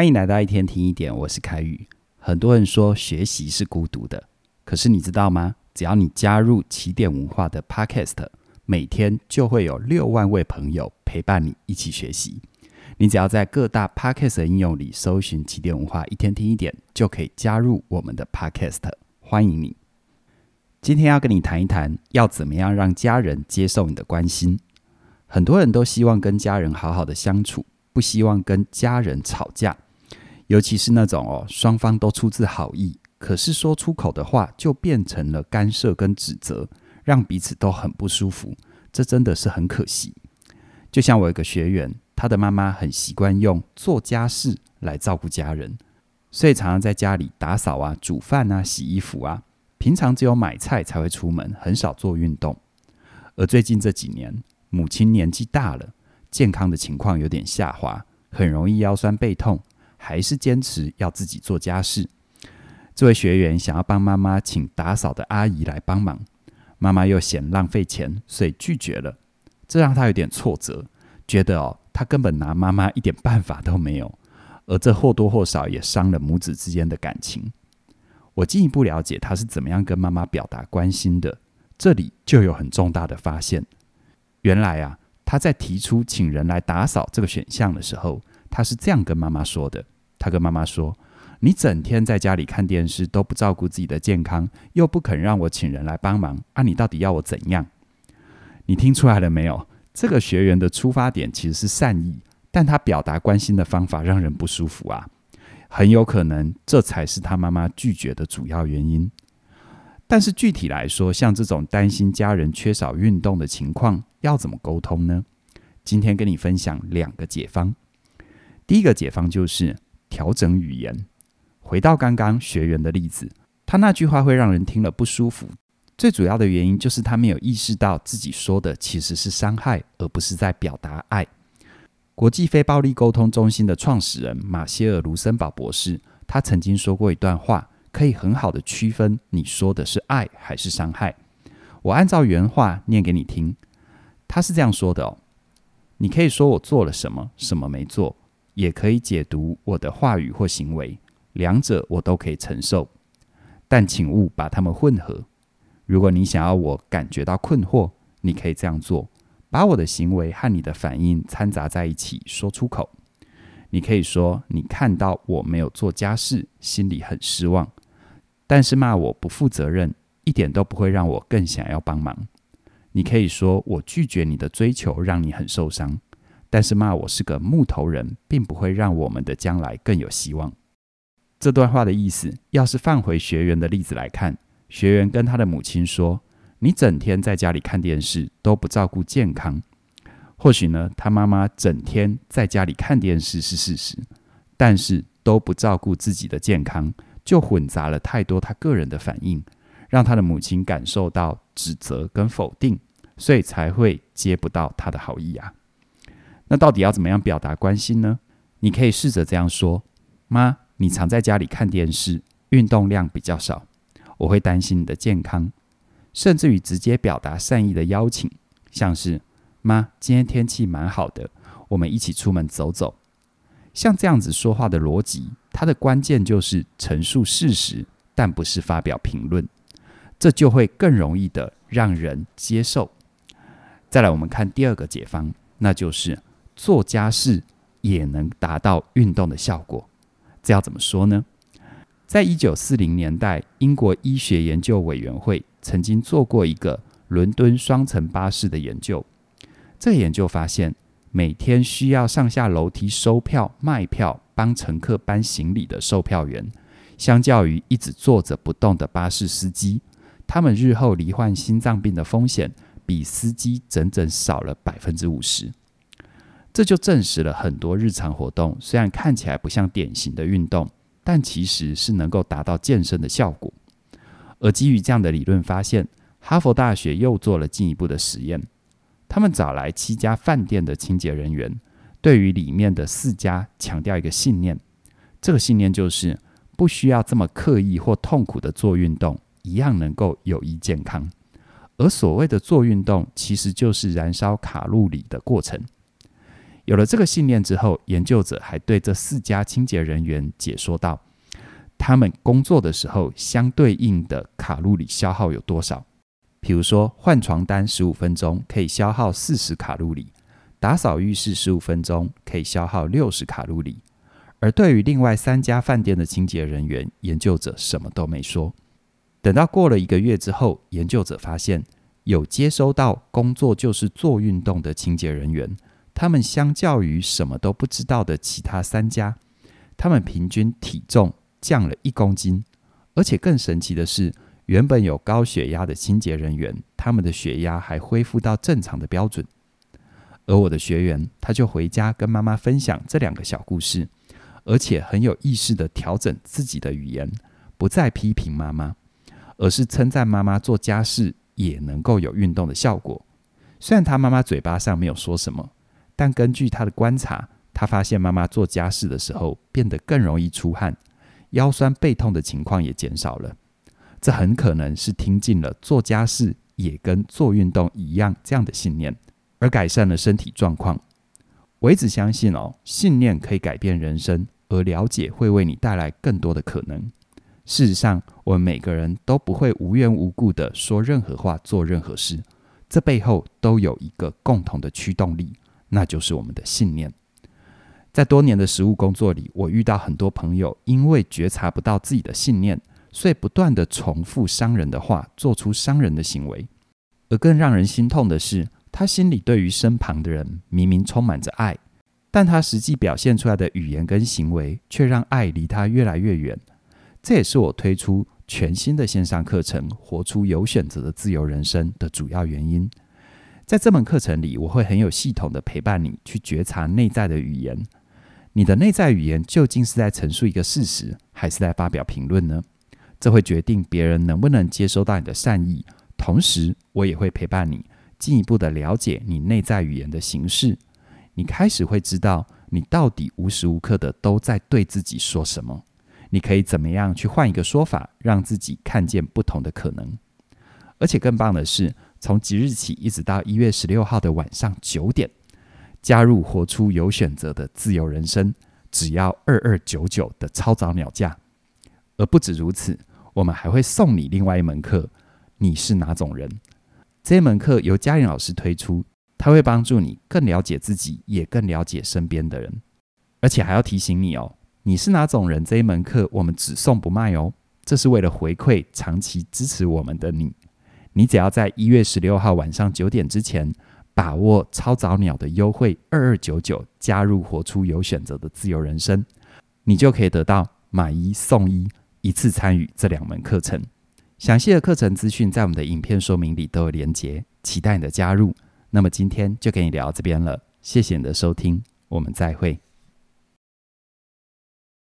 欢迎来到一天听一点，我是凯宇。很多人说学习是孤独的，可是你知道吗？只要你加入起点文化的 Podcast，每天就会有六万位朋友陪伴你一起学习。你只要在各大 Podcast 的应用里搜寻起点文化一天听一点，就可以加入我们的 Podcast。欢迎你！今天要跟你谈一谈，要怎么样让家人接受你的关心。很多人都希望跟家人好好的相处。不希望跟家人吵架，尤其是那种哦，双方都出自好意，可是说出口的话就变成了干涉跟指责，让彼此都很不舒服。这真的是很可惜。就像我一个学员，他的妈妈很习惯用做家事来照顾家人，所以常常在家里打扫啊、煮饭啊、洗衣服啊，平常只有买菜才会出门，很少做运动。而最近这几年，母亲年纪大了。健康的情况有点下滑，很容易腰酸背痛，还是坚持要自己做家事。这位学员想要帮妈妈请打扫的阿姨来帮忙，妈妈又嫌浪费钱，所以拒绝了。这让他有点挫折，觉得哦，他根本拿妈妈一点办法都没有，而这或多或少也伤了母子之间的感情。我进一步了解他是怎么样跟妈妈表达关心的，这里就有很重大的发现。原来啊。他在提出请人来打扫这个选项的时候，他是这样跟妈妈说的：“他跟妈妈说，你整天在家里看电视，都不照顾自己的健康，又不肯让我请人来帮忙，啊，你到底要我怎样？你听出来了没有？这个学员的出发点其实是善意，但他表达关心的方法让人不舒服啊，很有可能这才是他妈妈拒绝的主要原因。”但是具体来说，像这种担心家人缺少运动的情况，要怎么沟通呢？今天跟你分享两个解方。第一个解方就是调整语言。回到刚刚学员的例子，他那句话会让人听了不舒服，最主要的原因就是他没有意识到自己说的其实是伤害，而不是在表达爱。国际非暴力沟通中心的创始人马歇尔·卢森堡博士，他曾经说过一段话。可以很好的区分你说的是爱还是伤害。我按照原话念给你听，他是这样说的哦：你可以说我做了什么，什么没做，也可以解读我的话语或行为，两者我都可以承受，但请勿把它们混合。如果你想要我感觉到困惑，你可以这样做：把我的行为和你的反应掺杂在一起说出口。你可以说你看到我没有做家事，心里很失望。但是骂我不负责任，一点都不会让我更想要帮忙。你可以说我拒绝你的追求，让你很受伤。但是骂我是个木头人，并不会让我们的将来更有希望。这段话的意思，要是放回学员的例子来看，学员跟他的母亲说：“你整天在家里看电视，都不照顾健康。”或许呢，他妈妈整天在家里看电视是事实，但是都不照顾自己的健康。就混杂了太多他个人的反应，让他的母亲感受到指责跟否定，所以才会接不到他的好意啊。那到底要怎么样表达关心呢？你可以试着这样说：妈，你常在家里看电视，运动量比较少，我会担心你的健康。甚至于直接表达善意的邀请，像是妈，今天天气蛮好的，我们一起出门走走。像这样子说话的逻辑。它的关键就是陈述事实，但不是发表评论，这就会更容易的让人接受。再来，我们看第二个解方，那就是做家事也能达到运动的效果。这要怎么说呢？在一九四零年代，英国医学研究委员会曾经做过一个伦敦双层巴士的研究。这研究发现，每天需要上下楼梯收票、卖票。帮乘客搬行李的售票员，相较于一直坐着不动的巴士司机，他们日后罹患心脏病的风险比司机整整少了百分之五十。这就证实了很多日常活动虽然看起来不像典型的运动，但其实是能够达到健身的效果。而基于这样的理论发现，哈佛大学又做了进一步的实验，他们找来七家饭店的清洁人员。对于里面的四家强调一个信念，这个信念就是不需要这么刻意或痛苦的做运动，一样能够有益健康。而所谓的做运动，其实就是燃烧卡路里的过程。有了这个信念之后，研究者还对这四家清洁人员解说道：他们工作的时候相对应的卡路里消耗有多少？比如说，换床单十五分钟可以消耗四十卡路里，打扫浴室十五分钟可以消耗六十卡路里。而对于另外三家饭店的清洁人员，研究者什么都没说。等到过了一个月之后，研究者发现，有接收到工作就是做运动的清洁人员，他们相较于什么都不知道的其他三家，他们平均体重降了一公斤，而且更神奇的是，原本有高血压的清洁人员，他们的血压还恢复到正常的标准。而我的学员，他就回家跟妈妈分享这两个小故事。而且很有意识地调整自己的语言，不再批评妈妈，而是称赞妈妈做家事也能够有运动的效果。虽然他妈妈嘴巴上没有说什么，但根据他的观察，他发现妈妈做家事的时候变得更容易出汗，腰酸背痛的情况也减少了。这很可能是听进了做家事也跟做运动一样这样的信念，而改善了身体状况。我一直相信哦，信念可以改变人生，而了解会为你带来更多的可能。事实上，我们每个人都不会无缘无故的说任何话、做任何事，这背后都有一个共同的驱动力，那就是我们的信念。在多年的实务工作里，我遇到很多朋友，因为觉察不到自己的信念，所以不断的重复伤人的话，做出伤人的行为。而更让人心痛的是，他心里对于身旁的人明明充满着爱，但他实际表现出来的语言跟行为却让爱离他越来越远。这也是我推出全新的线上课程《活出有选择的自由人生》的主要原因。在这门课程里，我会很有系统的陪伴你去觉察内在的语言。你的内在语言究竟是在陈述一个事实，还是在发表评论呢？这会决定别人能不能接收到你的善意。同时，我也会陪伴你。进一步的了解你内在语言的形式，你开始会知道你到底无时无刻的都在对自己说什么。你可以怎么样去换一个说法，让自己看见不同的可能。而且更棒的是，从即日起一直到一月十六号的晚上九点，加入活出有选择的自由人生，只要二二九九的超早鸟价。而不止如此，我们还会送你另外一门课。你是哪种人？这一门课由嘉玲老师推出，他会帮助你更了解自己，也更了解身边的人，而且还要提醒你哦，你是哪种人？这一门课我们只送不卖哦，这是为了回馈长期支持我们的你。你只要在一月十六号晚上九点之前，把握超早鸟的优惠二二九九，加入活出有选择的自由人生，你就可以得到买一送一，一次参与这两门课程。详细的课程资讯在我们的影片说明里都有连结，期待你的加入。那么今天就跟你聊到这边了，谢谢你的收听，我们再会。